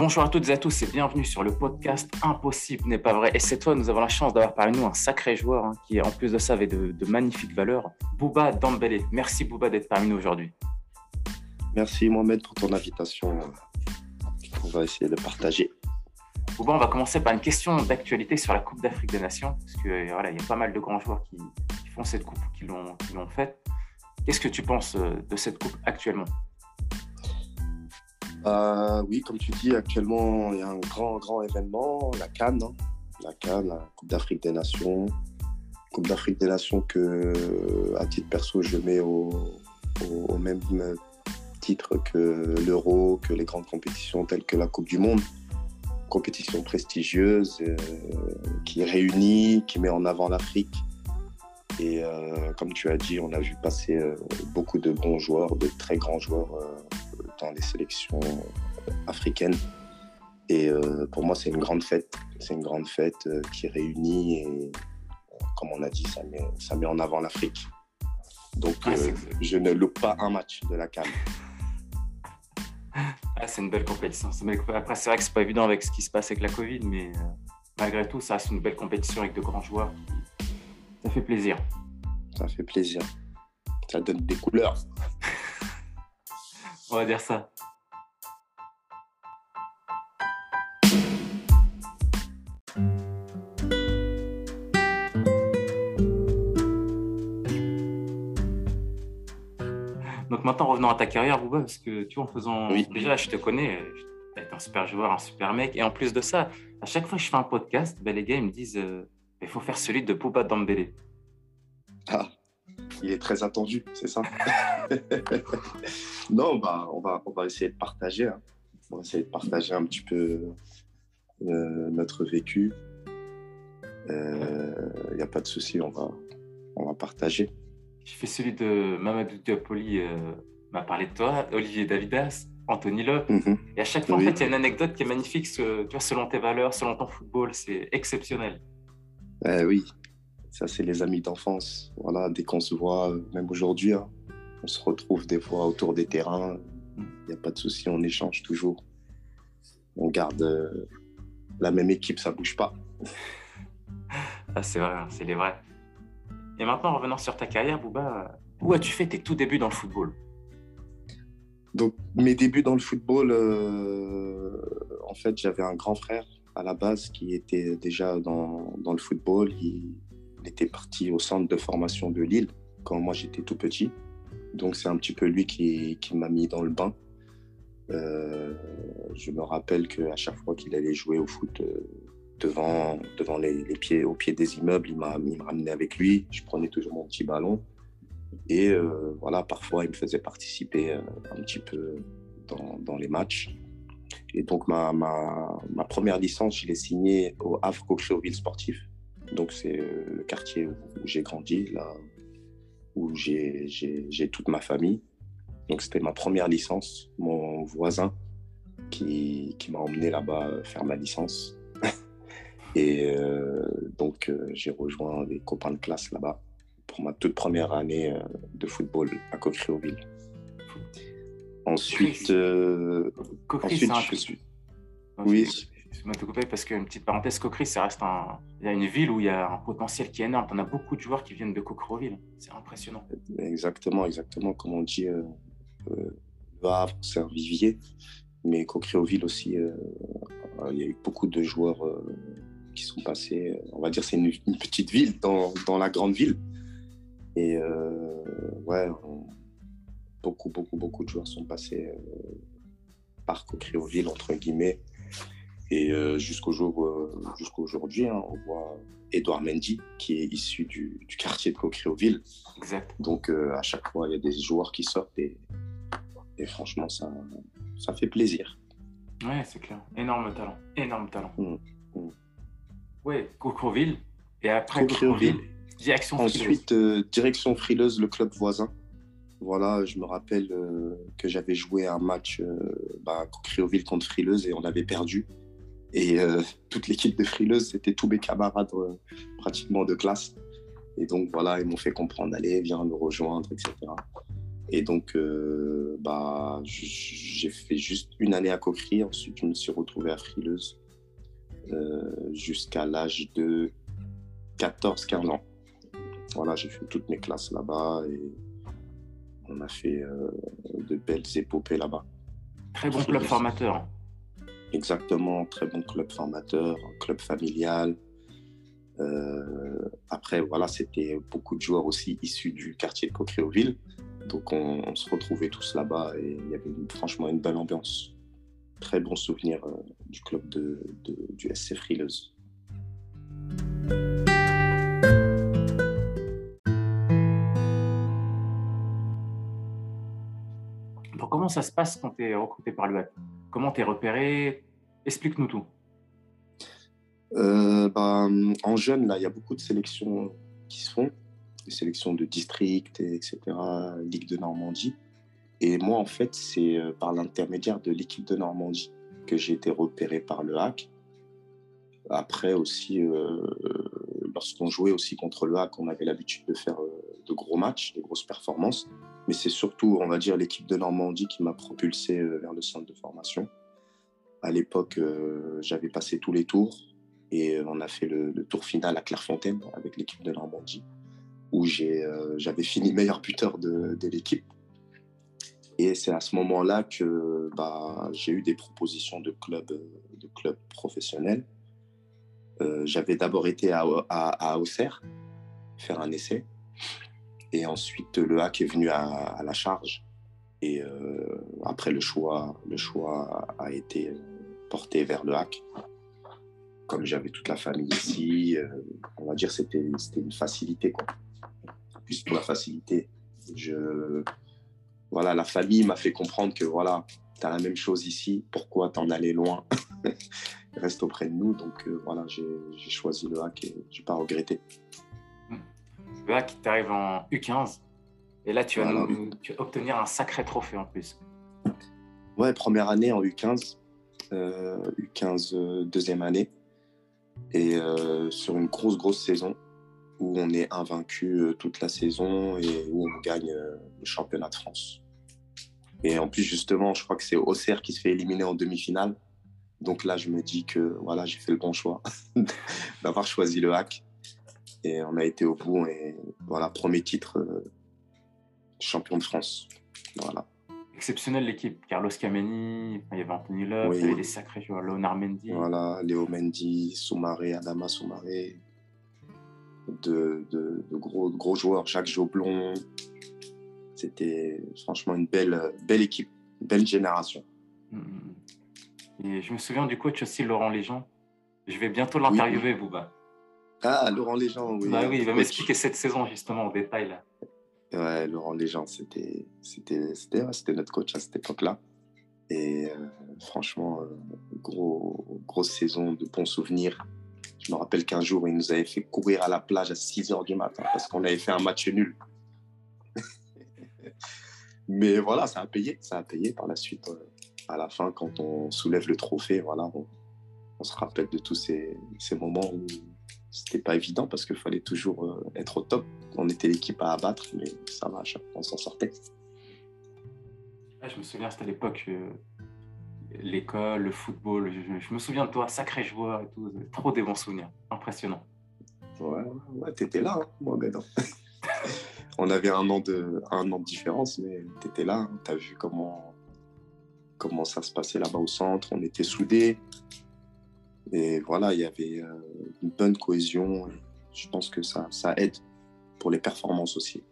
Bonjour à toutes et à tous et bienvenue sur le podcast Impossible n'est pas vrai. Et cette fois, nous avons la chance d'avoir parmi nous un sacré joueur hein, qui, en plus de ça, avait de, magnifiques valeurs. Bouba Dambélé. Merci Bouba d'être parmi nous aujourd'hui. Merci Mohamed pour ton invitation. On va essayer de partager. Bouba, on va commencer par une question d'actualité sur la Coupe d'Afrique des Nations, parce que voilà, il y a pas mal de grands joueurs qui, font cette coupe, qui l'ont faite. Qu'est-ce que tu penses euh, de cette coupe actuellement? Euh, oui, comme tu dis, actuellement, il y a un grand, grand événement, la Cannes. Hein. La Cannes, la Coupe d'Afrique des Nations. Coupe d'Afrique des Nations que, à titre perso, je mets au, même titre que l'Euro, que les grandes compétitions telles que la Coupe du Monde. Compétition prestigieuse euh, qui réunit, qui met en avant l'Afrique. Et euh, comme tu as dit, on a vu passer beaucoup de bons joueurs, de très grands joueurs dans les sélections africaines. Et euh, pour moi, c'est une grande fête. C'est une grande fête euh, qui réunit et, comme on a dit, ça met, ça met en avant l'Afrique. Donc, ah, euh, je ne loupe pas un match de la CAN. Ah, c'est une belle compétition. Après, c'est vrai que c'est pas évident avec ce qui se passe avec la Covid, mais malgré tout, ça c'est une belle compétition avec de grands joueurs. Ça fait plaisir. Ça fait plaisir. Ça donne des couleurs. On va dire ça. Donc maintenant, revenons à ta carrière, Bouba, parce que tu vois, en faisant. Oui. Déjà, je te connais, tu es un super joueur, un super mec. Et en plus de ça, à chaque fois que je fais un podcast, ben, les gars, ils me disent euh, il faut faire celui de Bouba Dambélé. Ah il est très attendu, c'est ça Non, bah, on, va, on va essayer de partager. Hein. On va essayer de partager un petit peu euh, notre vécu. Il euh, n'y a pas de souci, on va, on va partager. Je fais celui de Mamadou Diapoli, euh, m'a parlé de toi, Olivier Davidas, Anthony Le. Mhm. Et à chaque fois, en fait, il y a une anecdote qui est magnifique, tu vois, selon tes valeurs, selon ton football, c'est exceptionnel. Eh oui, ça, c'est les amis d'enfance. Voilà, dès qu'on se voit, même aujourd'hui, hein, on se retrouve des fois autour des terrains. Il n'y a pas de souci, on échange toujours. On garde euh, la même équipe, ça bouge pas. Ah, c'est vrai, c'est les vrais. Et maintenant, revenant sur ta carrière, Bouba, où as-tu fait tes tout débuts dans le football? Donc, mes débuts dans le football, euh, en fait, j'avais un grand frère à la base qui était déjà dans, dans le football. Il, il était parti au centre de formation de Lille quand moi j'étais tout petit. Donc c'est un petit peu lui qui, m'a mis dans le bain. Euh, je me rappelle qu'à chaque fois qu'il allait jouer au foot euh, devant, devant les, pieds, au pied des immeubles, il m'a ramené avec lui. Je prenais toujours mon petit ballon. Et euh, voilà, parfois il me faisait participer un petit peu dans, les matchs. Et donc ma, ma, ma première licence, je l'ai signée au Havre Sportif. Donc, c'est le quartier où j'ai grandi, là où j'ai toute ma famille. Donc, c'était ma première licence. Mon voisin qui, qui m'a emmené là-bas faire ma licence. Et euh, donc, euh, j'ai rejoint des copains de classe là-bas pour ma toute première année de football à Coquereville. Ensuite, ensuite je suis. Oui, Excuse-moi de parce qu'une petite parenthèse, Coqueril, ça reste un... il y a une ville où il y a un potentiel qui est énorme. On a beaucoup de joueurs qui viennent de Coquereville. C'est impressionnant. Exactement, exactement. Comme on dit, euh, euh, le Havre, c'est un vivier. Mais Coquereville aussi, euh, il y a eu beaucoup de joueurs qui sont passés. On va dire c'est une, petite ville dans, dans, la grande ville. Et ouais, beaucoup, beaucoup, beaucoup de joueurs sont passés par Coquereville, entre guillemets. Et euh, jusqu'au jour, euh, jusqu'à aujourd'hui, hein, on voit Edouard Mendy, qui est issu du, quartier de Coquereville. Exact. Donc, euh, à chaque fois, il y a des joueurs qui sortent et, et franchement, ça, ça fait plaisir. Ouais, c'est clair. Énorme talent. Énorme talent. Mmh, mmh. Ouais, Coquereville. Et après Coquereville, direction frileuse. Ensuite, direction frileuse, le club voisin. Voilà, je me rappelle que j'avais joué un match bah, contre Frileuse et on avait perdu. Et euh, toute l'équipe de Frileuse, c'était tous mes camarades euh, pratiquement de classe. Et donc voilà, ils m'ont fait comprendre, allez, viens nous rejoindre, etc. Et donc, euh, bah, j'ai fait juste une année à Coquerie. Ensuite, je me suis retrouvé à Frileuse jusqu'à l'âge de 14-15 ans. Voilà, j'ai fait toutes mes classes là-bas et on a fait de belles épopées là-bas. Très bon club formateur. Exactement, très bon club formateur, club familial. après, voilà, c'était beaucoup de joueurs aussi issus du quartier de Coqueréauville. Donc on, se retrouvait tous là-bas et il y avait franchement une belle ambiance. Très bon souvenir euh, du club de, du SC Frileuse. comment ça se passe quand tu es recruté par l'UAC Comment tu es repéré? Explique-nous tout. Euh, bah, en jeune, là, il y a beaucoup de sélections qui se font sélections de district, etc., Ligue de Normandie. Et moi, en fait, c'est euh, par l'intermédiaire de l'équipe de Normandie que j'ai été repéré par le hack. Après aussi, euh, lorsqu'on jouait aussi contre le hack, on avait l'habitude de faire de gros matchs, de grosses performances. Mais c'est surtout, on va dire, l'équipe de Normandie qui m'a propulsé vers le centre de formation. À l'époque, j'avais passé tous les tours et on a fait le tour final à Clairefontaine avec l'équipe de Normandie où euh, j'avais fini meilleur buteur de, l'équipe. Et c'est à ce moment-là que bah, j'ai eu des propositions de clubs de club professionnels. Euh, j'avais d'abord été à, à, Auxerre faire un essai. Et ensuite, le HAC est venu à, la charge. Et euh, après, le choix, le choix a été porté vers le HAC. Comme j'avais toute la famille ici, on va dire c'était une facilité. Quoi pour la facilité. Voilà, la famille m'a fait comprendre que voilà, tu as la même chose ici, pourquoi t'en aller loin? Reste auprès de nous. Donc euh, voilà, j'ai choisi le hack et je n'ai pas regretté. Le hack, tu arrives en U15 et là, tu vas, obtenir un sacré trophée en plus. Ouais, première année en U15, euh, U15 euh, deuxième année et sur une grosse, grosse saison où on est invaincu euh, toute la saison et où on gagne euh, le championnat de France. Et en plus, justement, je crois que c'est Auxerre qui se fait éliminer en demi-finale. Donc là, je me dis que voilà, j'ai fait le bon choix d'avoir choisi le hack. Et on a été au bout. Et voilà, premier titre, euh, champion de France. Voilà. Exceptionnel l'équipe. Carlos Kameni, il y avait Anthony Love, il y avait des sacrés joueurs, Leonard Mendy. Voilà, Léo Mendy, Soumaré, Adama Soumaré de, gros, gros joueurs, Jacques Joblon. C'était franchement une belle, belle équipe, une belle génération. Mm-hmm. Et je me souviens du coach aussi, Laurent Léjean. Je vais bientôt l'interviewer, vous Bouba. Ah, Laurent Léjean, oui. Bah oui, il va m'expliquer cette saison justement en détail. Là. Ouais, Laurent Léjean, c'était, notre coach à cette époque-là. Et euh, franchement, euh, gros, grosse saison de bons souvenirs. Je me rappelle qu'un jour, il nous avait fait courir à la plage à 6 heures du matin parce qu'on avait fait un match nul. Mais voilà, ça a payé. Ça a payé par la suite. Euh, à la fin, quand on soulève le trophée, voilà, on, se rappelle de tous ces, moments où c'était pas évident parce qu'il fallait toujours euh, être au top. On était l'équipe à abattre, mais ça va, on s'en sortait. je me souviens, c'était à l'époque, euh, l'école, le football. Je, me souviens de toi, sacré joueur et tout. Trop des bons souvenirs. Impressionnant. Ouais, ouais t'étais là, hein, moi, maintenant. On avait un an de, un an de différence, mais t'étais là. Hein. T'as vu comment, comment ça se passait là-bas au centre. On était soudés. Et voilà, il y avait euh, une bonne cohésion. Je pense que ça, ça aide pour les performances aussi.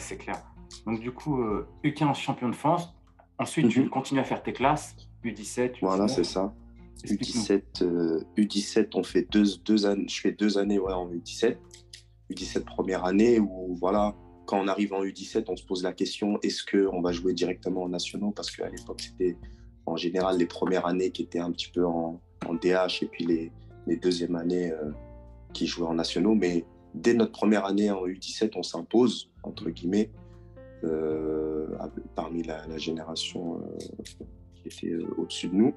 c'est clair. Donc, du coup, U15 euh, champion de France. Ensuite, tu mhm. continues à faire tes classes, U17. Voilà, c'est ça. U17, U17, euh, on fait deux, deux années, je fais deux années ouais, en U17. U17 première année où, voilà, quand on arrive en U17, on se pose la question est-ce qu'on va jouer directement en nationaux Parce qu'à l'époque, c'était en général les premières années qui étaient un petit peu en, DH et puis les, les deuxièmes années euh, qui jouaient en nationaux. Mais dès notre première année en U17, on s'impose entre guillemets, euh, parmi la, génération euh, qui était au-dessus de nous.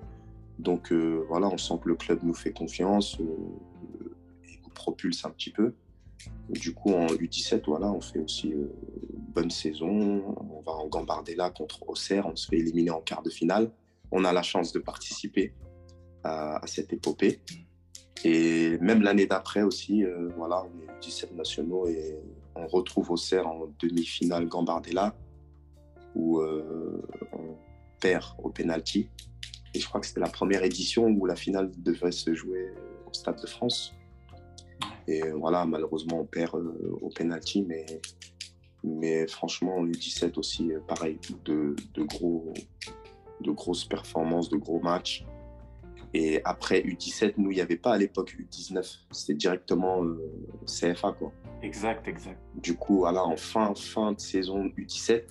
Donc voilà, on sent que le club nous fait confiance et nous propulse un petit peu. Du coup, en U17, voilà, on fait aussi bonne saison. On va en Gambardella contre Auxerre. On se fait éliminer en quart de finale. On a la chance de participer à, cette épopée. Et même l'année d'après aussi, euh, voilà, on est 17 nationaux et on retrouve Auxerre en demi-finale Gambardella où euh, on perd au penalty. Et je crois que c'était la première édition où la finale devait se jouer au Stade de France. Et voilà, malheureusement, on perd euh, au penalty, mais mais franchement, en U17 aussi, pareil, de, de, gros, de grosses performances, de gros matchs. Et après U17, nous, il n'y avait pas à l'époque U19. C'était directement euh, CFA, quoi. Exact, exact. Du coup, voilà, en fin, fin de saison U17,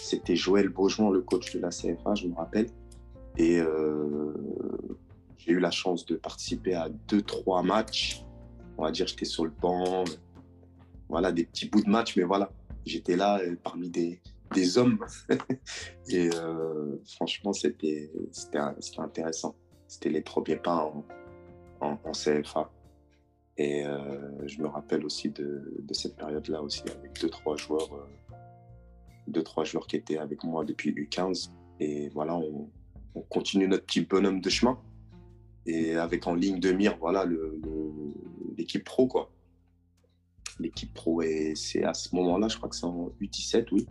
c'était Joël Beaujean, le coach de la CFA, je me rappelle. Et euh, j'ai eu la chance de participer à deux, trois matchs. On va dire, j'étais sur le banc. Voilà, des petits bouts de match, mais voilà, j'étais là euh, parmi des, des hommes. et euh, franchement, c'était intéressant. C'était les premiers pas en, en, CFA. Et euh, je me rappelle aussi de, de cette période-là aussi, avec deux, trois joueurs, deux, trois joueurs qui étaient avec moi depuis U15. Et voilà, on, on continue notre petit bonhomme de chemin. Et avec en ligne de mire, voilà, l'équipe pro, quoi l'équipe pro. Et c'est à ce moment-là, je crois que c'est en U17, oui.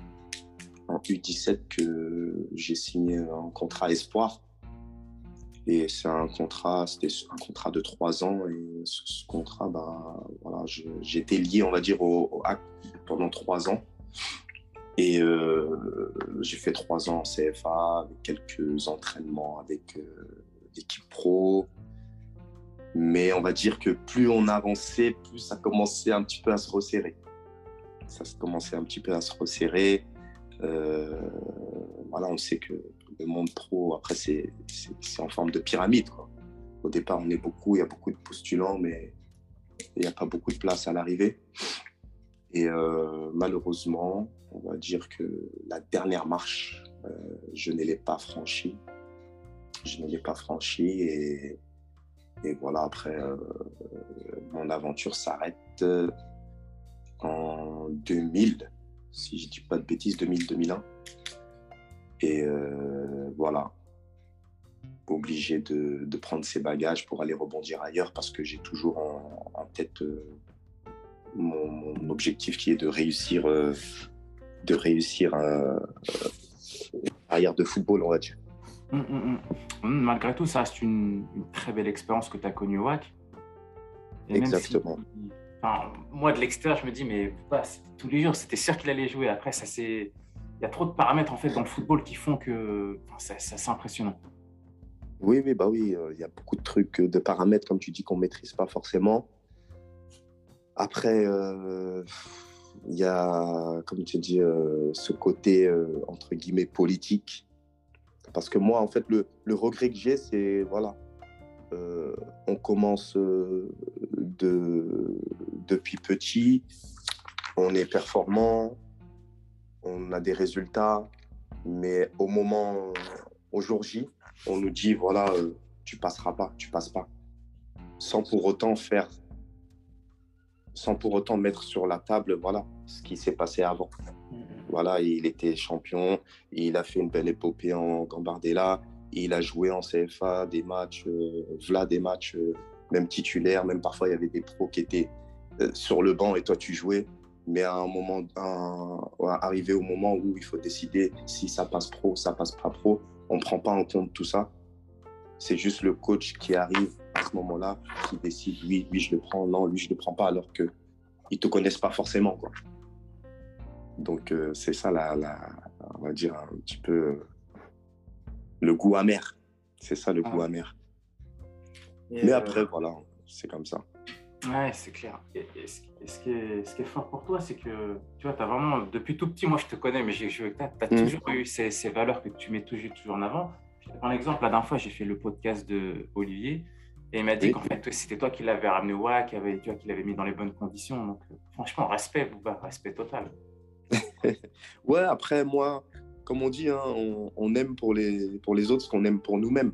En U17 que j'ai signé un contrat espoir. Et c'est un contrat, c'était un contrat de trois ans. Et ce, contrat, bah, voilà, j'étais lié, on va dire, au, pendant trois ans. Et euh, j'ai fait trois ans en CFA avec quelques entraînements avec euh, l'équipe pro, mais on va dire que plus on avançait, plus ça commençait un petit peu à se resserrer. Ça commençait un petit peu à se resserrer. Euh, voilà, on sait que le monde pro, après, c'est en forme de pyramide. Au départ, on est beaucoup, il y a beaucoup de postulants, mais il n'y a pas beaucoup de place à l'arrivée. Et euh, malheureusement, on va dire que la dernière marche, euh, je ne l'ai pas franchie. Je ne l'ai pas franchie et et voilà, après, euh, mon aventure s'arrête euh, en 2000, si je ne dis pas de bêtises, 2000-2001. Et euh, voilà, obligé de, prendre ses bagages pour aller rebondir ailleurs parce que j'ai toujours en, tête mon, objectif qui est de réussir, de réussir un, arrière de football, on va dire. Hum, hum, hum. Malgré tout, ça reste une, très belle expérience que tu as connue au WAC. Exactement. moi, de l'extérieur, je me dis, mais tous les jours, c'était sûr qu'il allait jouer. Après, ça c'est. Il y a trop de paramètres en fait dans le football qui font que ça, c'est impressionnant. Oui, oui, bah oui, euh, il y a beaucoup de trucs, euh, de paramètres, comme tu dis, qu'on ne maîtrise pas forcément. Après, euh, il y a, comme tu dis, ce côté, entre guillemets, politique parce que moi, en fait, le, regret que j'ai, c'est, voilà, euh, on commence euh, de, depuis petit, on est performant, on a des résultats, mais au moment, au jour J, on nous dit, voilà, euh, tu passeras pas, tu passes pas. Sans pour autant faire, sans pour autant mettre sur la table, voilà, ce qui s'est passé avant. Voilà, il était champion, il a fait une belle épopée en Gambardella, il a joué en CFA des matchs, euh, des matchs, euh, même titulaires, même parfois il y avait des pros qui étaient euh, sur le banc et toi tu jouais. Mais à un moment, arrivé au moment où il faut décider si ça passe pro, ça passe pas pro, on prend pas en compte tout ça. C'est juste le coach qui arrive à ce moment-là, qui décide, oui, lui je le prends, non, lui je le prends pas, alors qu'ils ne te connaissent pas forcément. Quoi. Donc, euh, c'est ça, la, on va dire, un petit peu euh, le goût amer. C'est ça, le goût ah. amer. Mais euh, après, voilà, c'est comme ça. Ouais, c'est clair. Et, ce, qui est, ce, qui est, fort pour toi, c'est que tu vois, tu as vraiment, depuis tout petit, moi je te connais, mais j'ai joué avec toi, tu as mm. toujours eu ces, ces, valeurs que tu mets toujours, toujours en avant. Je te prends l'exemple, la dernière fois, j'ai fait le podcast de Olivier et il m'a dit qu'en fait, c'était toi qui l'avais ramené au WAC, qui l'avais mis dans les bonnes conditions. Donc, franchement, respect, respect total. ouais, après, moi, comme on dit, hein, on, aime pour les, pour les autres ce qu'on aime pour nous-mêmes.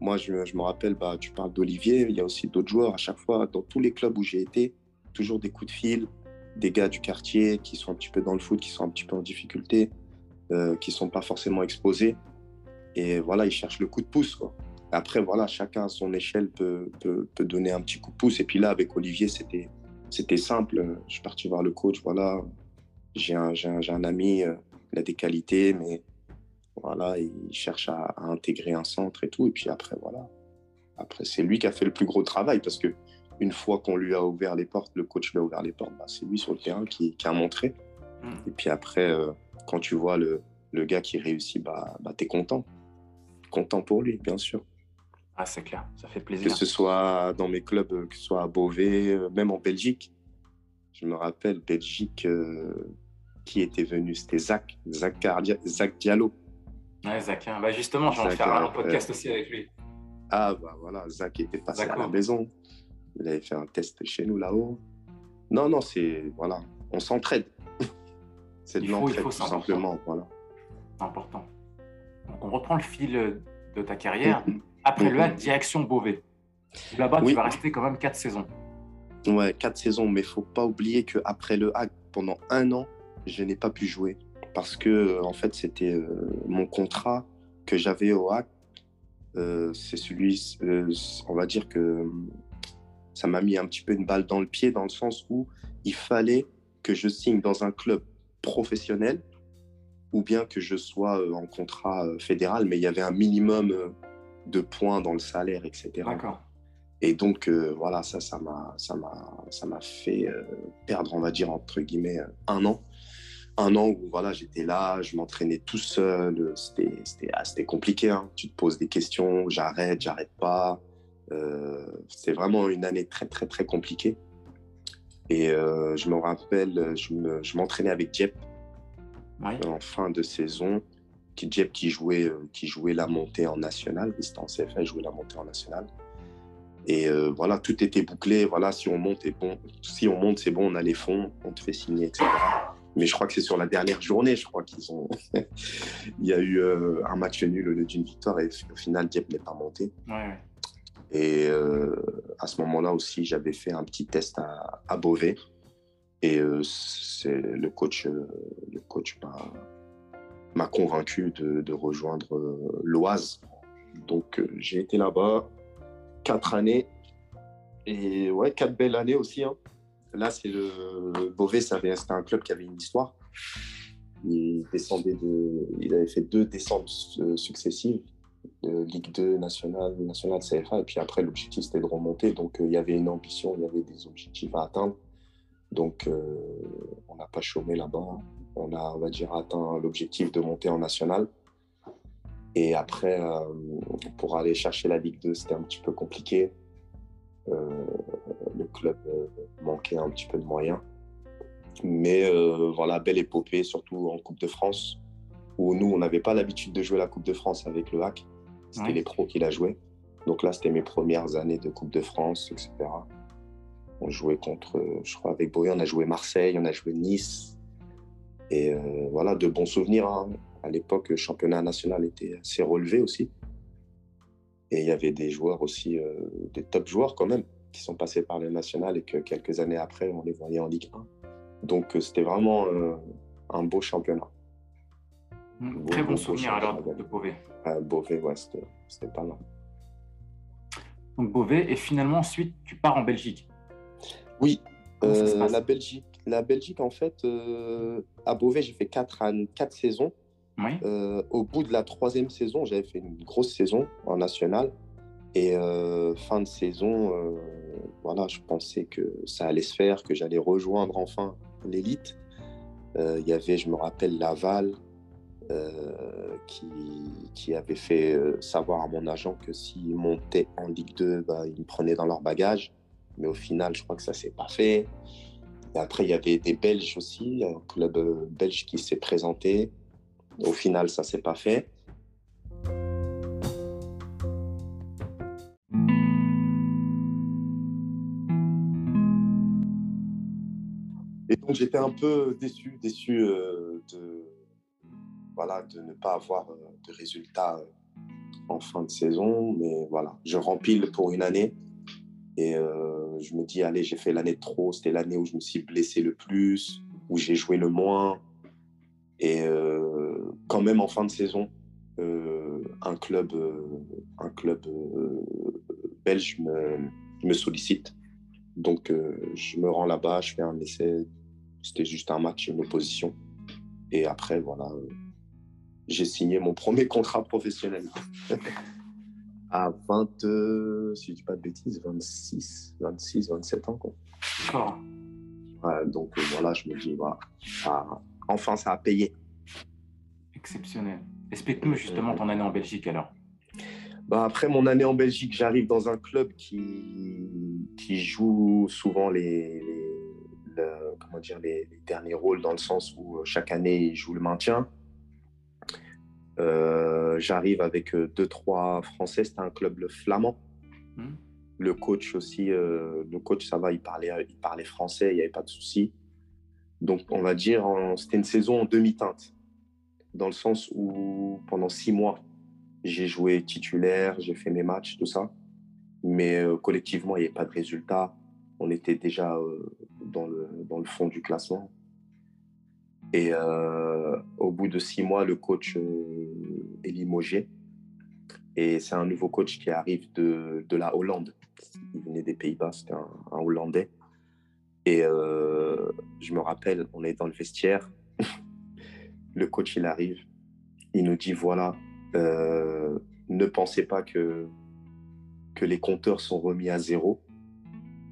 Moi, je, me rappelle, bah, tu parles d'Olivier, il y a aussi d'autres joueurs à chaque fois. Dans tous les clubs où j'ai été, toujours des coups de fil, des gars du quartier qui sont un petit peu dans le foot, qui sont un petit peu en difficulté, euh, qui sont pas forcément exposés. Et voilà, ils cherchent le coup de pouce. Après, voilà, chacun à son échelle peut, peut, peut, donner un petit coup de pouce. Et puis là, avec Olivier, c'était, c'était simple. Je suis parti voir le coach. Voilà, j'ai un, un, un ami, euh, il a des qualités, mais voilà, il cherche à, à, intégrer un centre et tout. Et puis après, voilà. Après, c'est lui qui a fait le plus gros travail parce que une fois qu'on lui a ouvert les portes, le coach lui a ouvert les portes, bah, c'est lui sur le terrain qui, qui a montré. Mmh. Et puis après, euh, quand tu vois le, le, gars qui réussit, bah, bah tu es content. Content pour lui, bien sûr. Ah, c'est clair, ça fait plaisir. Que ce soit dans mes clubs, que ce soit à Beauvais, euh, même en Belgique. Je me rappelle, Belgique, euh, qui était venu C'était Zach, Zach, Zach Diallo. Ouais, Zach, hein. bah justement, j'en faire un podcast aussi avec lui. Ah, bah voilà, Zach était passé à la maison. Il avait fait un test chez nous là-haut. Non, non, c'est. Voilà, on s'entraide. c'est de l'entraide, tout simplement. Voilà. C'est important. Donc, on reprend le fil de ta carrière. Mm -hmm. Après le HAC, direction Beauvais. Là-bas, oui. tu vas rester quand même quatre saisons. Ouais, quatre saisons, mais il faut pas oublier qu'après le HAC, pendant un an, je n'ai pas pu jouer. Parce que, en fait, c'était euh, mon contrat que j'avais au HAC. Euh, c'est celui, euh, on va dire que ça m'a mis un petit peu une balle dans le pied dans le sens où il fallait que je signe dans un club professionnel ou bien que je sois euh, en contrat euh, fédéral, mais il y avait un minimum euh, de points dans le salaire, etc. D'accord. Et donc, euh, voilà, ça, ça m'a, ça m'a, ça m'a fait euh, perdre, on va dire, entre guillemets, un an. Un an où, voilà, j'étais là, je m'entraînais tout seul. C'était, c'était, ah, compliqué. Hein. Tu te poses des questions, j'arrête, j'arrête pas. Euh, c'est vraiment une année très, très, très compliquée. Et euh, je me rappelle, je, me, je m'entraînais avec Dieppe oui. en fin de saison. Qui, Dieppe qui jouait, qui jouait la montée en nationale. C'était en CFA, il jouait la montée en nationale. Et euh, voilà, tout était bouclé. Voilà, si on monte, c'est bon. Si on monte, c'est bon, on a les fonds, on te fait signer, etc. Mais je crois que c'est sur la dernière journée, je crois qu'ils ont. Il y a eu euh, un match nul au lieu d'une victoire et au final, Dieppe n'est pas monté. Ouais. Et euh, à ce moment-là aussi, j'avais fait un petit test à, à Beauvais. Et euh, c'est le coach, le coach m'a convaincu de, de rejoindre l'Oise. Donc j'ai été là-bas quatre années. Et ouais, quatre belles années aussi. Hein. Là, c'est le Beauvais, c'était un club qui avait une histoire. Il descendait de, il avait fait deux descentes successives de Ligue 2 nationale, nationale CFA. Et puis après, l'objectif, c'était de remonter. Donc, euh, il y avait une ambition, il y avait des objectifs à atteindre. Donc, euh, on n'a pas chômé là-bas. On a, on va dire, atteint l'objectif de monter en national. Et après, euh, pour aller chercher la Ligue 2, c'était un petit peu compliqué. Club euh, manquait un petit peu de moyens. Mais euh, voilà, belle épopée, surtout en Coupe de France, où nous, on n'avait pas l'habitude de jouer la Coupe de France avec le HAC. C'était ouais. les pros qui la jouaient. Donc là, c'était mes premières années de Coupe de France, etc. On jouait contre, je crois, avec Boyer, on a joué Marseille, on a joué Nice. Et euh, voilà, de bons souvenirs. Hein. À l'époque, le championnat national était assez relevé aussi. Et il y avait des joueurs aussi, euh, des top joueurs quand même, qui sont passés par le national et que quelques années après, on les voyait en Ligue 1. Donc euh, c'était vraiment euh, un beau championnat. Mmh, très bon, souvenir alors de, Beauvais. Euh, Beauvais, ouais, c'était pas mal. Donc Beauvais, et finalement ensuite tu pars en Belgique. Oui, la Belgique, la Belgique en fait, à Beauvais j'ai fait 4 quatre saisons. Oui. Euh, au bout de la troisième saison, j'avais fait une grosse saison en national. Et euh, fin de saison, euh, voilà, je pensais que ça allait se faire, que j'allais rejoindre enfin l'élite. Il y avait, je me rappelle, Laval qui, avait fait savoir à mon agent que s'il montait en Ligue 2, bah, ils me prenaient dans leur bagage. Mais au final, je crois que ça s'est pas fait. Et après, il y avait des Belges aussi, un club belge qui s'est présenté. Au final, ça s'est pas fait. J'étais un peu déçu, déçu euh, de, voilà, de ne pas avoir euh, de résultats euh, en fin de saison, mais voilà, je rempile pour une année. Et je me dis, allez, j'ai fait l'année de trop. C'était l'année où je me suis blessé le plus, où j'ai joué le moins. Et quand même, en fin de saison, un club, un club belge me, me, sollicite. Donc, je me rends là-bas, je fais un essai. C'était juste un match, une opposition. Et après, voilà, j'ai signé mon premier contrat professionnel. à 20, euh, si je dis pas de bêtises, 26, 26, 27 ans. Quoi. donc euh, voilà, je me dis, voilà, enfin ça a payé. Exceptionnel. Explique-nous justement ton année en Belgique alors. Bah, après mon année en Belgique, j'arrive dans un club qui, qui joue souvent les, comment dire, les, les, derniers rôles dans le sens où euh, chaque année il joue le maintien. Euh, j'arrive avec euh, deux, trois Français. C'était un club flamand. Hmm. Le coach aussi, euh, le coach, ça va, il parlait, il parlait français, il n'y avait pas de souci. Donc, on va dire, c'était une saison en demi-teinte, dans le sens où pendant six mois, j'ai joué titulaire, j'ai fait mes matchs, tout ça. Mais collectivement, il n'y avait pas de résultat. On était déjà dans, le, fond du classement. Et euh, au bout de six mois, le coach euh, est limogé. Et c'est un nouveau coach qui arrive de, de la Hollande. Il venait des Pays-Bas, c'était un, Hollandais. Et euh, je me rappelle, on est dans le vestiaire. le coach, il arrive. Il nous dit, voilà, ne pensez pas que, que les compteurs sont remis à zéro.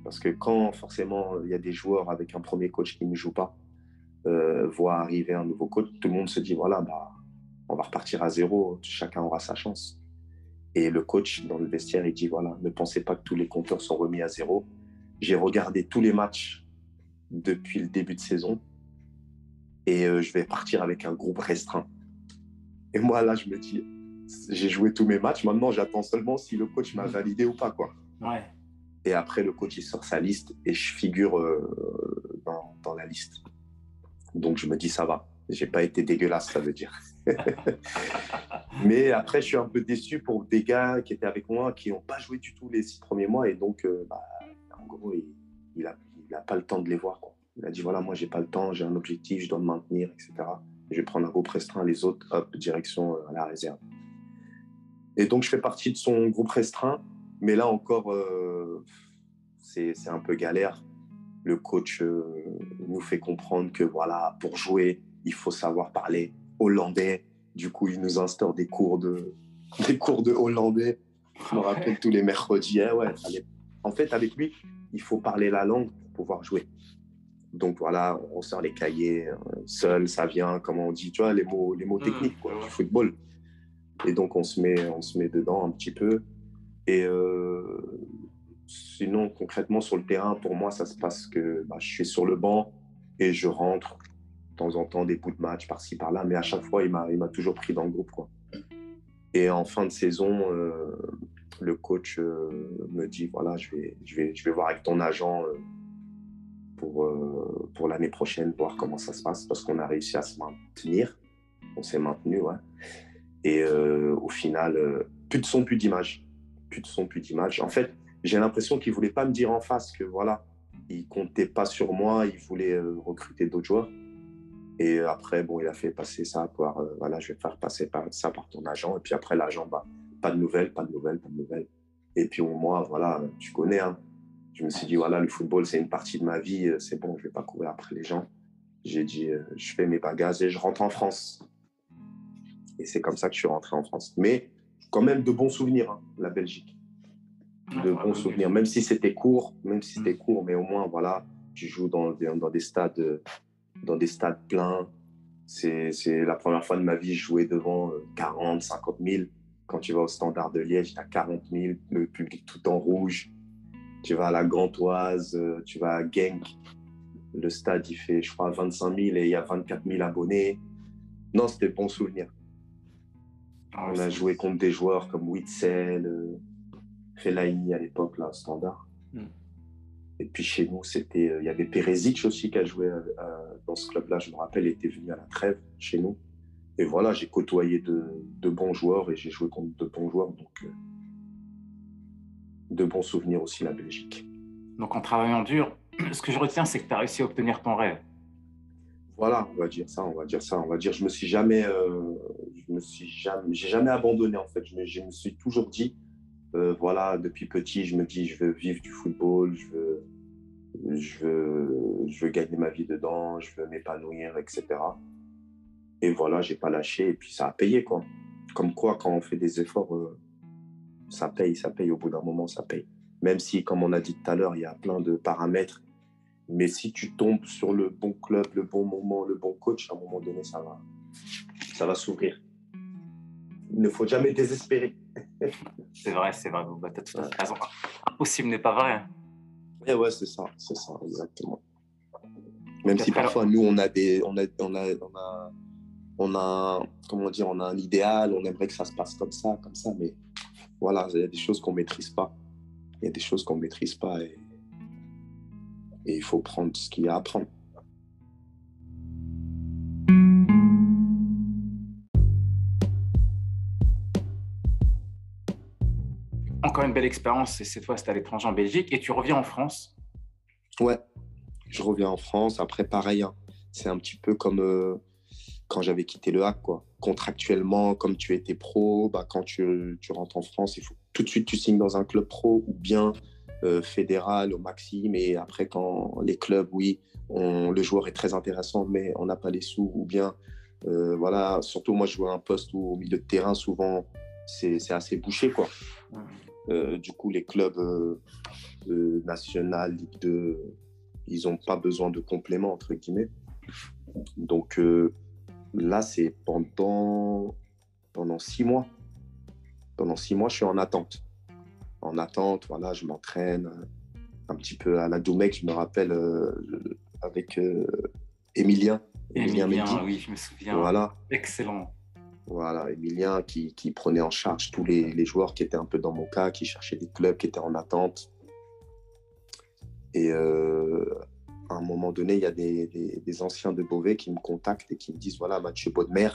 Parce que quand forcément il y a des joueurs avec un premier coach qui ne joue pas, euh, voit arriver un nouveau coach, tout le monde se dit voilà, bah, on va repartir à zéro, chacun aura sa chance. Et le coach dans le vestiaire, il dit voilà, ne pensez pas que tous les compteurs sont remis à zéro. J'ai regardé tous les matchs depuis le début de saison et euh, je vais partir avec un groupe restreint. Et moi, là, je me dis, j'ai joué tous mes matchs, maintenant j'attends seulement si le coach m'a validé ou pas. Quoi. Ouais. Et après, le coach, il sort sa liste et je figure euh, dans, la liste. Donc je me dis ça va. J'ai pas été dégueulasse, ça veut dire. Mais après, je suis un peu déçu pour des gars qui étaient avec moi, qui n'ont pas joué du tout les six premiers mois. Et donc, euh, bah, en gros, il n'a a pas le temps de les voir. Il a dit voilà, moi, j'ai pas le temps, j'ai un objectif, je dois me maintenir, etc. Je vais prendre un groupe restreint, les autres, hop, direction euh, à la réserve. Et donc, je fais partie de son groupe restreint. Mais là encore, euh, c'est un peu galère le coach euh, nous fait comprendre que voilà, pour jouer, il faut savoir parler hollandais. Du coup, il nous instaure des cours de, des cours de hollandais. Je me rappelle tous les mercredis. Eh ouais, en fait, avec lui, il faut parler la langue pour pouvoir jouer. Donc voilà, on sort les cahiers, euh, seul, ça vient, comment on dit, tu vois, les mots, les mots mmh, techniques quoi, du football. Et donc on se met, on se met dedans un petit peu. Et euh, sinon, concrètement, sur le terrain, pour moi, ça se passe que bah, je suis sur le banc et je rentre de temps en temps des bouts de match par-ci, par-là. Mais à chaque fois, il m'a toujours pris dans le groupe. Quoi. Et en fin de saison, euh, le coach euh, me dit voilà, je vais, je, vais, je vais voir avec ton agent pour, pour l'année prochaine, voir comment ça se passe, parce qu'on a réussi à se maintenir. On s'est maintenu, ouais. Et au final, plus de son, plus d'image. Plus de son, plus d'image. En fait, j'ai l'impression qu'il voulait pas me dire en face que voilà, il comptait pas sur moi, il voulait euh, recruter d'autres joueurs. Et après, bon, il a fait passer ça par, euh, voilà, je vais faire passer ça par ton agent. Et puis après, l'agent, bah, pas de nouvelles, pas de nouvelles, pas de nouvelles. Et puis moi, voilà, tu connais, hein, je me suis dit, voilà, le football, c'est une partie de ma vie, euh, c'est bon, je vais pas courir après les gens. J'ai dit, je fais mes bagages et je rentre en France. Et c'est comme ça que je suis rentré en France. Mais quand même de bons souvenirs, hein, la Belgique de bons souvenirs, même si c'était court, même si c'était court, mais au moins, voilà, tu joues dans, dans des stades, dans des stades pleins. C'est, c'est la première fois de ma vie, je jouais devant 40, 50 000. Quand tu vas au Standard de Liège, tu as 40 000, le public tout en rouge. Tu vas à la Gantoise, euh, tu vas à Genk. Le stade, il fait, je crois, 25 000 et il y a 24 000 abonnés. Non, c'était bon souvenir. Ah On a joué contre des joueurs comme Witzel, euh, Fellaini à l'époque, là, standard. Hmm. Et puis chez nous, c'était, euh, il y avait Perezic aussi qui a joué euh, dans ce club-là. Je me rappelle, il était venu à la trêve chez nous. et voilà, j'ai côtoyé de, bons joueurs et j'ai joué contre de bons joueurs. Donc, euh, de bons souvenirs aussi, la Belgique. Donc, en travaillant dur, ce que je retiens, c'est que tu as réussi à obtenir ton rêve. Voilà, on va dire ça, on va dire ça, on va dire. Je me suis jamais, euh, me suis jamais, jamais abandonné en fait. Je me, suis toujours dit, euh, voilà, depuis petit, je me dis, je veux vivre du football, je veux gagner ma vie dedans, je veux m'épanouir, etc. Et voilà, j'ai pas lâché et puis ça a payé quoi. Comme quoi, quand on fait des efforts, euh, ça paye, ça paye. Au bout d'un moment, ça paye. Même si, comme on a dit tout à l'heure, il y a plein de paramètres. Mais si tu tombes sur le bon club, le bon moment, le bon coach, à un moment donné, ça va, ça va s'ouvrir. Il ne faut jamais désespérer. c'est vrai, c'est vrai. Raison. Impossible n'est pas vrai. Ouais, ouais, c'est ça, c'est ça, exactement. Même si parfois, nous, on a des, on a, on a, on a on a, comment dire, on a un idéal, on aimerait que ça se passe comme ça, comme ça, mais voilà, il y a des choses qu'on ne maîtrise pas. Il y a des choses qu'on ne maîtrise pas et, il faut prendre ce qu'il y a à prendre. Encore une belle expérience, et cette fois c'est à l'étranger en Belgique, et tu reviens en France? Ouais, je reviens en France. Après, pareil, hein. c'est un petit peu comme, euh, quand j'avais quitté le HAC. Quoi. Contractuellement, comme tu étais pro, bah, quand tu, tu, rentres en France, il faut tout de suite tu signes dans un club pro ou bien euh, fédéral au maximum. Et après, quand les clubs, oui, on, le joueur est très intéressant, mais on n'a pas les sous. Ou bien, euh, voilà, surtout moi, je jouais un poste où, au milieu de terrain, souvent, c'est assez bouché. Quoi. Euh, du coup, les clubs nationaux, Ligue 2, ils n'ont pas besoin de compléments, entre guillemets. Donc, Là, c'est pendant, pendant six mois. Pendant six mois, je suis en attente. En attente, voilà, je m'entraîne euh, un petit peu à la Doumec, je me rappelle, euh, avec euh, Emilien. Emilien, oui, je me souviens. Voilà. Excellent. Voilà, Emilien qui, prenait en charge tous les, joueurs qui étaient un peu dans mon cas, qui cherchaient des clubs, qui étaient en attente. Et à un moment donné, il y a des, anciens de Beauvais qui me contactent et qui me disent voilà, Mathieu Baudemer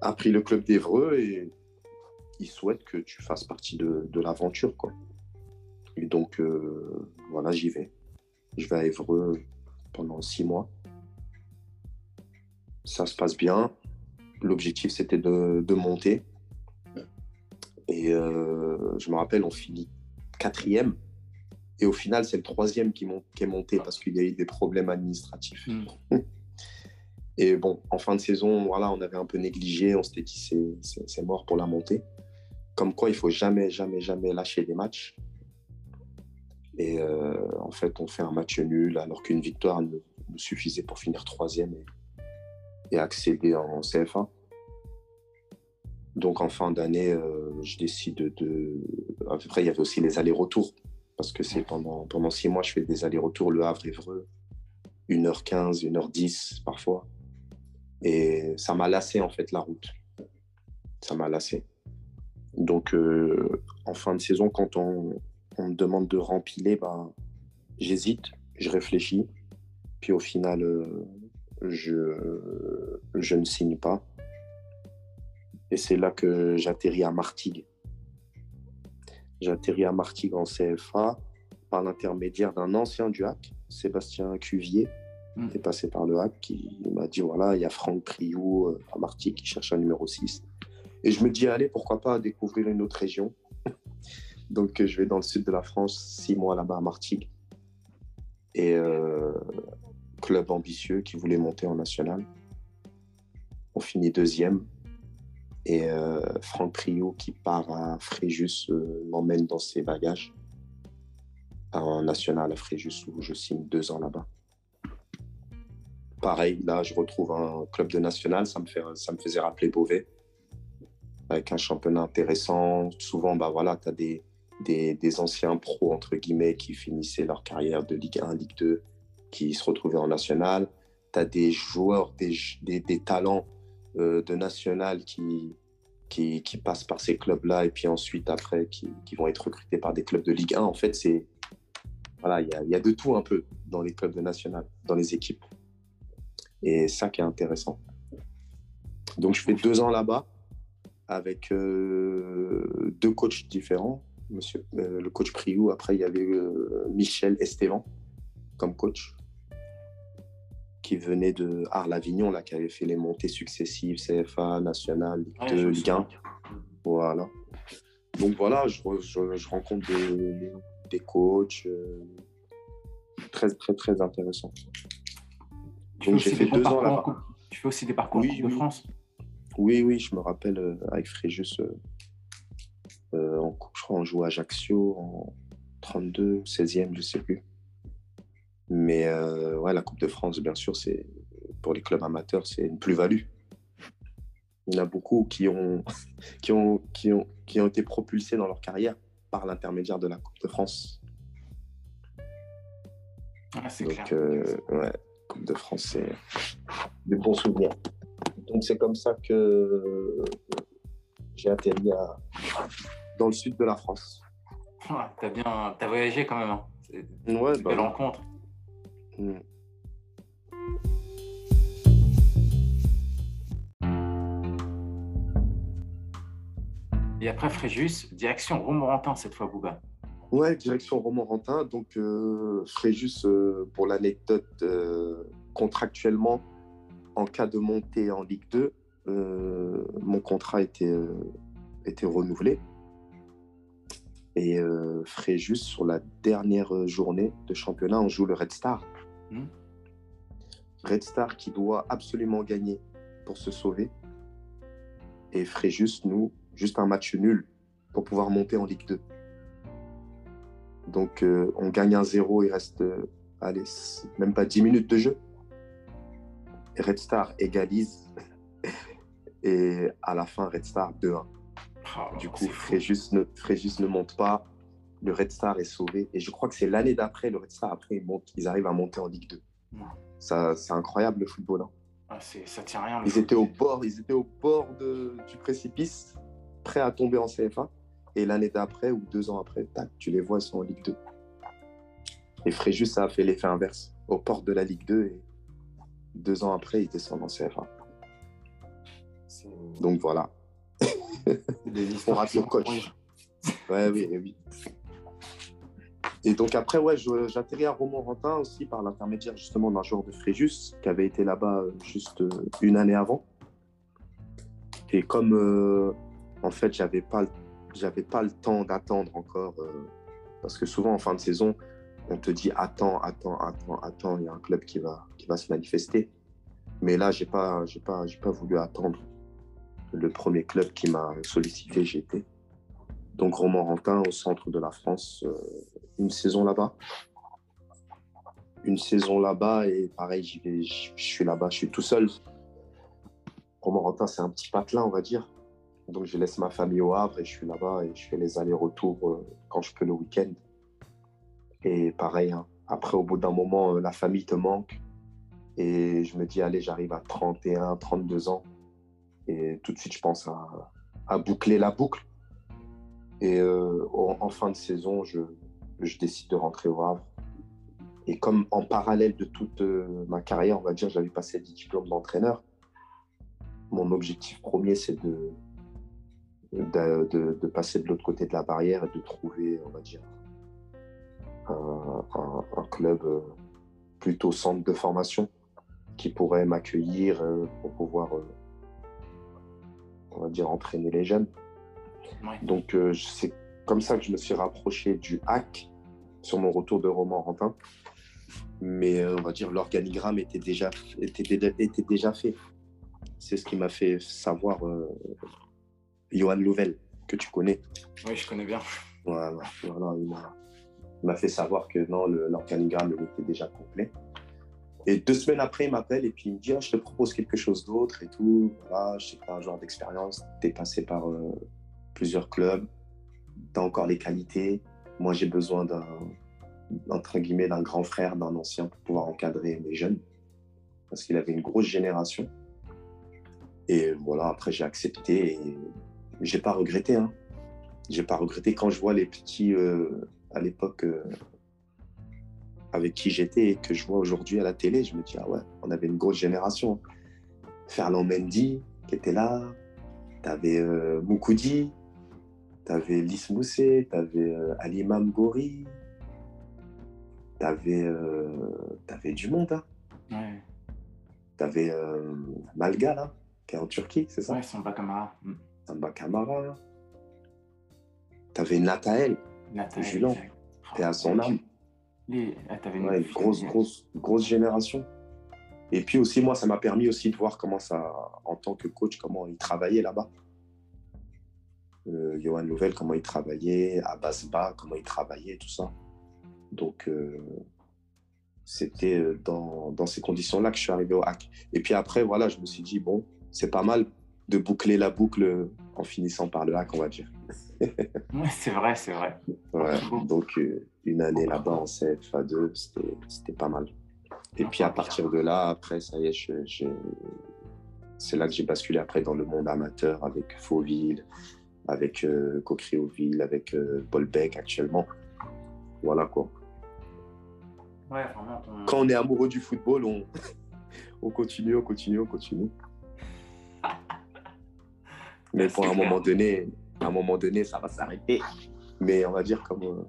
a pris le club d'Evreux et il souhaite que tu fasses partie de, l'aventure. Et donc, euh, voilà, j'y vais. Je vais à Évreux pendant six mois. Ça se passe bien. L'objectif, c'était de, monter. Et euh, je me rappelle, on finit quatrième. Et au final, c'est le troisième qui, est monté parce qu'il y a eu des problèmes administratifs. Hmm. Et bon, en fin de saison, voilà, on avait un peu négligé, on s'était dit c'est mort pour la montée. Comme quoi, il faut jamais, jamais, jamais lâcher des matchs. Et euh, en fait, on fait un match nul alors qu'une victoire ne, suffisait pour finir troisième et, accéder en CFA. Donc en fin d'année, euh, je décide de... Après, il y avait aussi les allers-retours parce que c'est pendant, pendant six mois, je fais des allers-retours Le Havre-Évreux, 1h15, 1h10 parfois. Et ça m'a lassé en fait la route. Ça m'a lassé. Donc euh, en fin de saison, quand on, me demande de rempiler, ben, j'hésite, je réfléchis. Puis au final, euh, je, je ne signe pas. Et c'est là que j'atterris à Martigues. J'ai atterri à Martigues en CFA par l'intermédiaire d'un ancien du HAC, Sébastien Cuvier, hmm. qui est passé par le HAC, qui m'a dit voilà, il y a Franck Priou euh, à Martigues qui cherche un numéro 6. Et je me dis allez, pourquoi pas découvrir une autre région. Donc je vais dans le sud de la France, six mois là-bas à Martigues. Et euh, club ambitieux qui voulait monter en national. On finit deuxième. Et euh, Franck Priot, qui part à Fréjus, euh, m'emmène dans ses bagages en national à Fréjus, où je signe deux ans là-bas. Pareil, là, je retrouve un club de national, ça me, fait, faisait rappeler Beauvais, avec un championnat intéressant. Souvent, bah voilà, tu as des, anciens pros, entre guillemets, qui finissaient leur carrière de Ligue 1, Ligue 2, qui se retrouvaient en national. Tu as des joueurs, des, talents euh, de national qui, qui, passent par ces clubs-là et puis ensuite, après, qui, qui, vont être recrutés par des clubs de Ligue 1. En fait, c'est. Voilà, il y, y a, de tout un peu dans les clubs de national, dans les équipes. Et ça qui est intéressant. Donc, je fais deux ans là-bas avec euh, deux coachs différents. Monsieur, euh, le coach Priou, après, il y avait Michel Estevan comme coach qui venait de Arles-Avignon, là, qui avait fait les montées successives, CFA, National, Ligue 2, Ligue 1. Voilà. Donc voilà, je, je, rencontre des, des coachs très, très, très intéressants. Donc j'ai fait deux ans là-bas. Tu fais aussi des parcours oui, de France Oui, oui, je me rappelle euh, avec Fréjus, euh, euh je crois on joue à Ajaccio en 32, 16e, je ne sais plus. Mais euh, ouais, la Coupe de France, bien sûr, c'est pour les clubs amateurs, c'est une plus-value. Il y en a beaucoup qui ont, qui, ont, qui, ont, qui ont été propulsés dans leur carrière par l'intermédiaire de la Coupe de France. Ah, c'est clair. ouais, Coupe de France, c'est des bons souvenirs. Donc c'est comme ça que j'ai atterri dans le sud de la France. Ouais, t'as bien, voyagé quand même. Hein. Ouais, bah, belle rencontre. Mm. Et après Fréjus, direction Romorantin cette fois, Bouba. Ouais, direction Romorantin. Donc, euh, Fréjus, euh, pour l'anecdote, euh, contractuellement, en cas de montée en Ligue 2, mon contrat était, était renouvelé. Et Fréjus, sur la dernière journée de championnat, on joue le Red Star. Hmm? Red Star qui doit absolument gagner pour se sauver. Et Fréjus, nous, juste un match nul pour pouvoir monter en Ligue 2. Donc, euh, on gagne un 0, il reste, euh, allez, même pas 10 minutes de jeu. Red Star égalise. Et à la fin, Red Star 2-1. Ah, du coup, Fréjus ne, ne monte pas. Le Red Star est sauvé. Et je crois que c'est l'année d'après, le Red Star, après, ils, ils arrivent à monter en Ligue 2. Ça, c'est incroyable le football. Hein. Ah, ça tient rien. Ils étaient, au bord, ils étaient au bord de, du précipice, prêts à tomber en CFA. Et l'année d'après ou deux ans après, tac, tu les vois, ils sont en Ligue 2. Et Fréjus, ça a fait l'effet inverse. Aux portes de la Ligue 2 et deux ans après, ils descendent en CFA. Donc voilà. On rate le coach. Ouais, oui, oui. Et donc après, ouais, j'atterris à Romorantin aussi par l'intermédiaire justement d'un joueur de Fréjus qui avait été là-bas euh, juste euh, une année avant. Et comme euh, en fait, j'avais pas, j'avais pas le temps d'attendre encore, parce que souvent en fin de saison, on te dit attends, attends, attends, attends, il y a un club qui va, qui va se manifester. Mais là, j'ai pas, j'ai pas, j'ai pas voulu attendre. Le premier club qui m'a sollicité, été. Donc Romorantin, au centre de la France, une saison là-bas. Une saison là-bas et pareil, je suis là-bas, je suis tout seul. Romorantin, c'est un petit patelin, on va dire. Donc je laisse ma famille au Havre et je suis là-bas et je fais les allers-retours euh, quand je peux le week-end. Et pareil, hein. après au bout d'un moment, euh, la famille te manque. Et je me dis, allez, j'arrive à 31, 32 ans. Et tout de suite, je pense à, boucler la boucle. Et euh, en, fin de saison, je, je décide de rentrer au Havre. Et comme en parallèle de toute euh, ma carrière, on va dire, j'avais passé des diplômes d'entraîneur, mon objectif premier, c'est de de, passer de l'autre côté de la barrière et de trouver, on va dire, un, club euh, plutôt centre de formation qui pourrait m'accueillir euh, pour pouvoir, on va dire, entraîner les jeunes. Donc, c'est comme ça que je me suis rapproché du hack sur mon retour de Romorantin. Mais euh, on va dire l'organigramme était déjà, était, était déjà fait. C'est ce qui m'a fait savoir euh, Johan Louvel, que tu connais. Oui, je connais bien. Voilà, voilà il m'a fait savoir que non, l'organigramme était déjà complet. Et deux semaines après, il m'appelle et puis il me dit ah, Je te propose quelque chose d'autre et tout. Voilà, je sais que tu un genre d'expérience, tu es passé par euh, plusieurs clubs tu as encore les qualités. Moi, j'ai besoin d'un, d'un grand frère, d'un ancien pour pouvoir encadrer mes jeunes. Parce qu'il avait une grosse génération. Et voilà, après, j'ai accepté et j'ai pas regretté. Hein. J'ai pas regretté quand je vois les petits euh, à l'époque euh, avec qui j'étais et que je vois aujourd'hui à la télé. Je me dis, ah ouais, on avait une grosse génération. Ferland Mendy, qui était là. Tu avais euh, Moukoudi, tu avais Lys Moussé, tu avais euh, Ali Gori. Tu avais, euh, du monde. Hein. Ouais. Tu avais euh, Malga, là, qui est en Turquie, c'est ça? Ouais, Samba Kamara. Mm. Samba Kamara. Tu avais Nathael, Julan, et à son âme. Les... Ah, une, ouais, grosse, grosse, grosse génération. Et puis aussi, moi, ça m'a permis aussi de voir comment ça, en tant que coach, comment il travaillait là-bas. Euh, Johan Louvel, comment il travaillait, Abbas Ba, comment il travaillait, tout ça. Donc, euh, c'était euh, dans, dans, ces conditions-là que je suis arrivé au hack. Et puis après, voilà, je me suis dit, bon, c'est pas mal de boucler la boucle en finissant par le hack, on va dire. c'est vrai, c'est vrai. Ouais, donc, euh, une année là-bas en CFA2, c'était pas mal. Et puis à partir de là, après, ça y est, c'est là que j'ai basculé après dans le monde amateur avec Fauville, avec euh, avec euh, Paul Beck actuellement. Voilà quoi. Ouais, vraiment, Quand on est amoureux du football, on, on continue, on continue, on continue. Mais pour un moment donné, à un moment donné, ça va s'arrêter. Mais on va dire comme euh,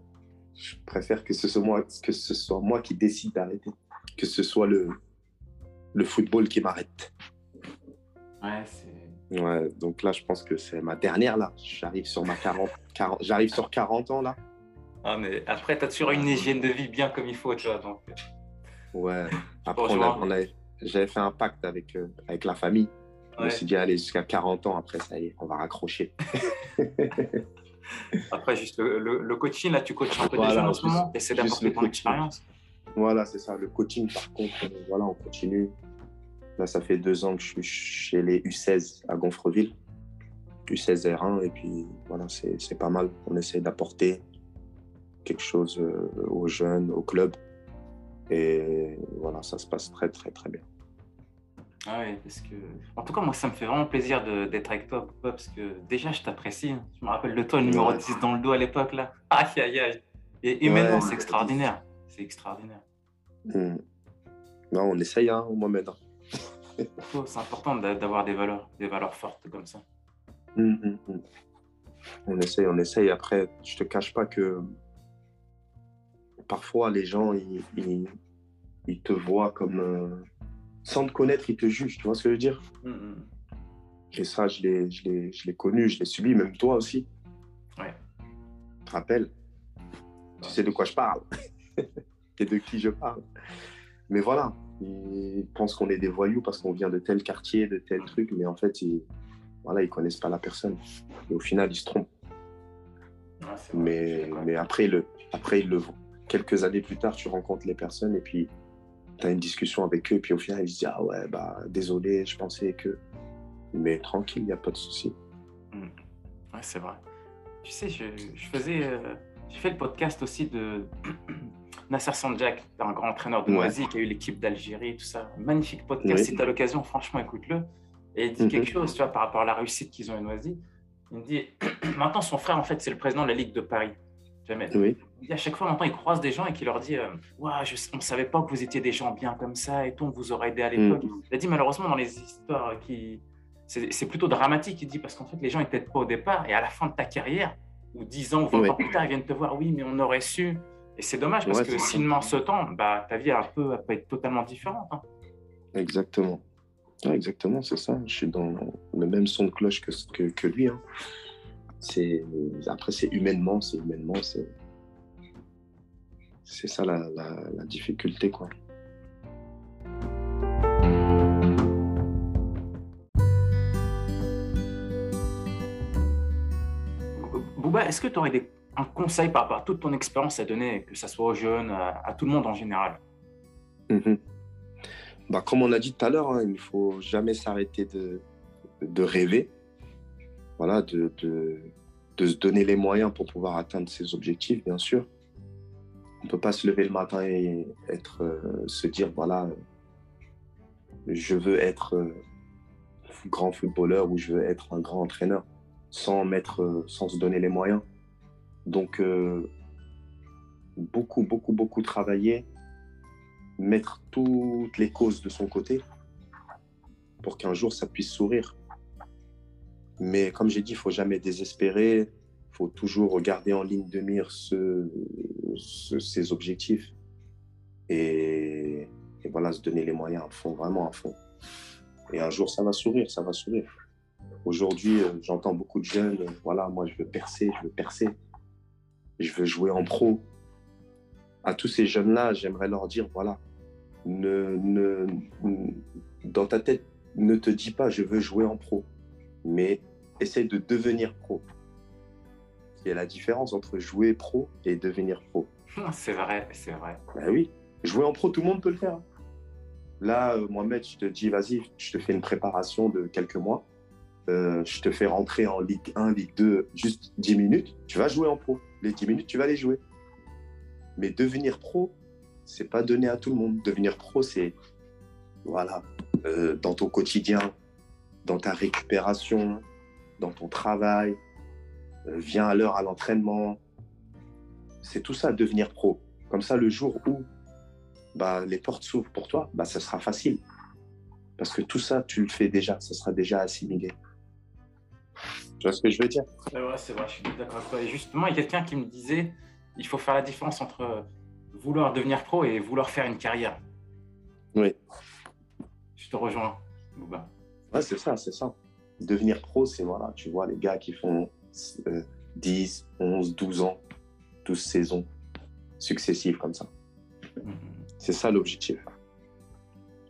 je préfère que ce soit moi, que ce soit moi qui décide d'arrêter que ce soit le, le football qui m'arrête. Ouais, c'est. Ouais, donc là, je pense que c'est ma dernière, là. J'arrive sur ma 40, 40 j'arrive sur 40 ans, là. Ah, mais après, tu as toujours une hygiène de vie bien comme il faut, tu vois. Donc... Euh. Ouais. Après, on j'avais fait un pacte avec, euh, avec la famille. On Je me suis dit, allez, jusqu'à 40 ans, après, ça y est, on va raccrocher. après, juste le, le, coaching, là, tu coaches un peu voilà, en ce moment? Essaie d'apporter ton expérience? Voilà, c'est ça. Le coaching, par contre, euh, voilà, on continue. Là, ça fait deux ans que je suis chez les U16 à Gonfreville, U16 R1, et puis voilà, c'est pas mal. On essaie d'apporter quelque chose euh, aux jeunes, au club. Et voilà, ça se passe très, très, très bien. Ah oui, parce que. En tout cas, moi, ça me fait vraiment plaisir d'être avec toi, parce que déjà, je t'apprécie. Hein. Je me rappelle de toi, le numéro 10 dans le dos à l'époque, là. Aïe, aïe, aïe. Et humainement, c'est extraordinaire c'est extraordinaire. Hmm. Non, on essaye, hein, Mohamed. C'est important d'avoir des valeurs, des valeurs fortes comme ça. Hmm, hmm, on essaye, on essaye. Après, je te cache pas que parfois les gens, ils, ils, te voient comme. Euh, sans te connaître, ils te jugent. Tu vois ce que je veux dire? Et ça, je l'ai connu, je l'ai subi, même toi aussi. Ouais. Tu te rappelles? Tu sais de quoi je parle? Et de qui je parle? Mais voilà, ils pensent qu'on est des voyous parce qu'on vient de tel quartier, de tel truc, mais en fait, ils, voilà, ils connaissent pas la personne. Et au final, ils se trompent. mais, mais après, le, après, ils le Quelques années plus tard, tu rencontres les personnes et puis tu as une discussion avec eux. Et puis au final, ils se disent Ah ouais, bah désolé, je pensais que. Mais tranquille, il n'y a pas de souci. Hmm. Ouais, c'est vrai. Tu sais, je, je faisais. Euh, j'ai fait le podcast aussi de Nasser Sanjak, un grand entraîneur de Noisy qui a eu l'équipe d'Algérie, tout ça. Magnifique podcast. Si tu as l'occasion, franchement, écoute-le. Et il dit mhm. quelque chose, tu vois, par rapport à la réussite qu'ils ont à Noisy. Il me dit, maintenant, son frère, en fait, c'est le président de la Ligue de Paris. Jamais. Oui. à chaque fois, maintenant, il croise des gens et qui leur dit, euh, je, on ne savait pas que vous étiez des gens bien comme ça et tout, on vous aurait aidé à l'époque. Mhm. Il a dit, malheureusement, dans les histoires qui. C'est plutôt dramatique, il dit, parce qu'en fait, les gens n'étaient pas au départ et à la fin de ta carrière, ou 10 ans ou 20 ans plus tard, ils viennent te voir, oui, mais on aurait su. Et c'est dommage parce que si en ce temps, bah, ta vie un peu, peut être totalement différente. Hein. Exactement. exactement, c'est ça. Je suis dans le même son de cloche que, que, que lui. Hein. C'est, après, c'est humainement, c'est humainement, c'est, c'est ça la, la, la difficulté. Quoi. Est-ce que tu aurais un conseil par rapport à toute ton expérience à donner, que ce soit aux jeunes, à, tout le monde en général? Mhm. bah, Comme on a dit tout à l'heure, hein, il ne faut jamais s'arrêter de, rêver, voilà, de, se donner les moyens pour pouvoir atteindre ses objectifs, bien sûr. On ne peut pas se lever le matin et être, euh, se dire, voilà, je veux être euh, grand footballeur ou je veux être un grand entraîneur sans, mettre, euh, sans se donner les moyens. Donc, euh, beaucoup, beaucoup, beaucoup travailler, mettre toutes les causes de son côté pour qu'un jour ça puisse sourire. Mais comme j'ai dit, il faut jamais désespérer. Il faut toujours regarder en ligne de mire ce, ses objectifs. Et, et, voilà, se donner les moyens à fond, vraiment à fond. Et un jour, ça va sourire, ça va sourire. Aujourd'hui, euh, j'entends beaucoup de jeunes, euh, voilà, moi, je veux percer, je veux percer. Je veux jouer en pro. À tous ces jeunes-là, j'aimerais leur dire, voilà, ne, ne, dans ta tête, ne te dis pas, je veux jouer en pro, mais essaye de devenir pro. Il y a la différence entre jouer pro et devenir pro. C'est vrai, c'est vrai. Ben oui, jouer en pro, tout le monde peut le faire. Là, euh, Mohamed, je te dis, vas-y, je te fais une préparation de quelques mois. Euh, je te fais rentrer en Ligue 1, Ligue 2, juste 10 minutes. Tu vas jouer en pro. Les 10 minutes, tu vas les jouer. Mais devenir pro, c'est pas donné à tout le monde. Devenir pro, c'est voilà, euh, dans ton quotidien, dans ta récupération, dans ton travail, viens à l'heure à l'entraînement. C'est tout ça, devenir pro. Comme ça, le jour où bah, les portes s'ouvrent pour toi, bah, ça sera facile. Parce que tout ça, tu le fais déjà, ça sera déjà assimilé. Tu vois ce que je veux dire? Ouais, c'est vrai, je suis d'accord avec toi. Et justement, il y a quelqu'un qui me disait il faut faire la différence entre vouloir devenir pro et vouloir faire une carrière. Oui. Je te rejoins, Bouba. Ouais, c'est ça, c'est ça. Devenir pro, c'est voilà, tu vois les gars qui font 10, 11, 12 ans, 12 saisons successives comme ça. Mhm. C'est ça l'objectif.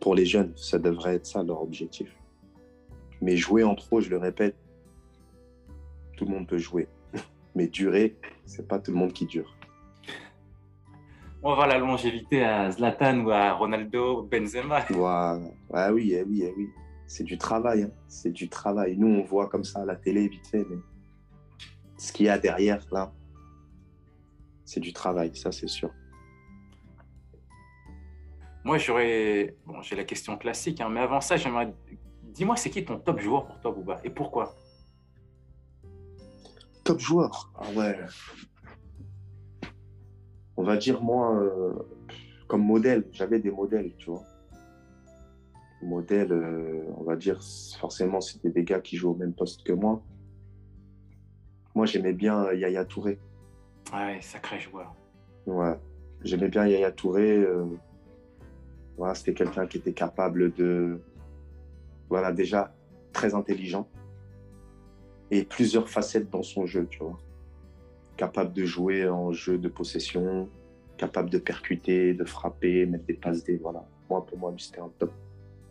Pour les jeunes, ça devrait être ça leur objectif. Mais jouer en pro, je le répète, tout le monde peut jouer. Mais durer, c'est pas tout le monde qui dure. On va voir la longévité à Zlatan ou à Ronaldo, Benzema. Ah oui, eh oui, eh oui. C'est du travail, hein. c'est du travail. Nous, on voit comme ça à la télé vite fait, mais ce qu'il y a derrière, là, c'est du travail, ça c'est sûr. Moi, j'aurais. Bon, j'ai la question classique, hein, mais avant ça, j'aimerais. Dis-moi, c'est qui ton top joueur pour toi, Bouba, et pourquoi? Top joueur Ah ouais. On va dire, moi, euh, comme modèle, j'avais des modèles, tu vois. Modèle, euh, on va dire, forcément, c'était des gars qui jouent au même poste que moi. Moi, j'aimais bien Yaya Touré. Ouais, sacré joueur. Ouais, j'aimais bien Yaya Touré. Euh, voilà, c'était quelqu'un qui était capable de, voilà, déjà très intelligent et plusieurs facettes dans son jeu, tu vois. Capable de jouer en jeu de possession, capable de percuter, de frapper, mettre des passes des, voilà. Moi, pour moi, c'était un top,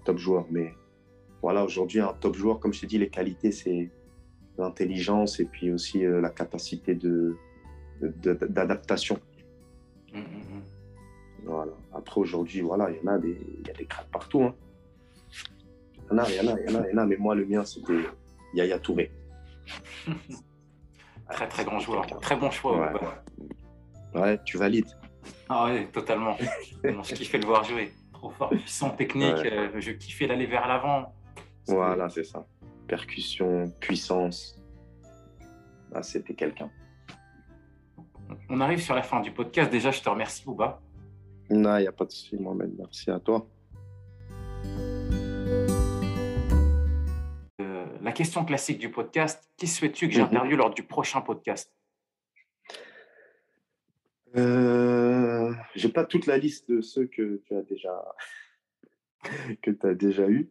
top joueur. Mais voilà, aujourd'hui, un top joueur, comme je t'ai dit, les qualités, c'est l'intelligence et puis aussi euh, la capacité de, d'adaptation. Mmh, mmh, mmh. Voilà. Après, aujourd'hui, voilà, il y en a des, il y a des cracks partout. Hein. Il y en a, il y en a, il y en a, il y en a, mais moi, le mien, c'était Yaya Touré. Très, très grand joueur. Très bon choix. Ouais, ouais tu valides. Ah ouais, totalement. je kiffais le voir jouer. Trop fort, puissant, technique. Euh, je kiffais l'aller vers l'avant. Voilà, c'est ça. Percussion, puissance. Ah, c'était quelqu'un. On arrive sur la fin du podcast. Déjà, je te remercie, Bouba. Non, il n'y a pas de souci, Mohamed. Merci à toi. Question classique du podcast qui souhaites-tu que j'interviewe mhm. lors du prochain podcast? Euh, J'ai pas toute la liste de ceux que tu as déjà que tu as déjà eu.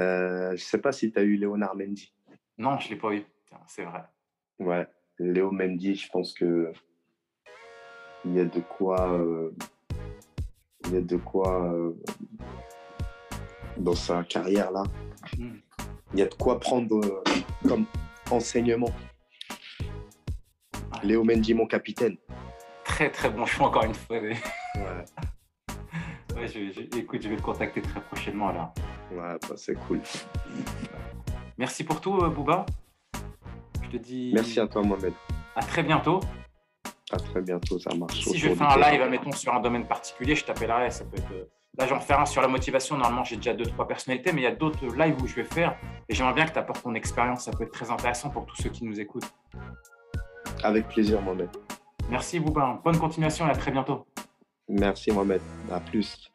Euh, je sais pas si tu as eu Léonard Mendy. Non, je l'ai pas eu. C'est vrai. Ouais, Léo Mendy, je pense que il y a de quoi, euh, il y a de quoi euh, dans sa carrière là. Il y a de quoi prendre euh, comme enseignement. Léo Mendy, mon capitaine. Très très bon choix encore une fois. Ouais. écoute, je vais le contacter très prochainement là. Ouais, bah, c'est cool. Merci pour tout, Bouba. Je te dis. Merci à toi, Mohamed. À très bientôt. À très bientôt, ça marche. Si je fais un live, admettons, sur un domaine particulier, je t'appellerai. Ça peut être. Là, j'en fais un sur la motivation. Normalement, j'ai déjà deux, trois personnalités, mais il y a d'autres lives où je vais faire. Et j'aimerais bien que tu apportes ton expérience. Ça peut être très intéressant pour tous ceux qui nous écoutent. Avec plaisir, Mohamed. Merci, Boubin. Bonne continuation et à très bientôt. Merci, Mohamed. À plus.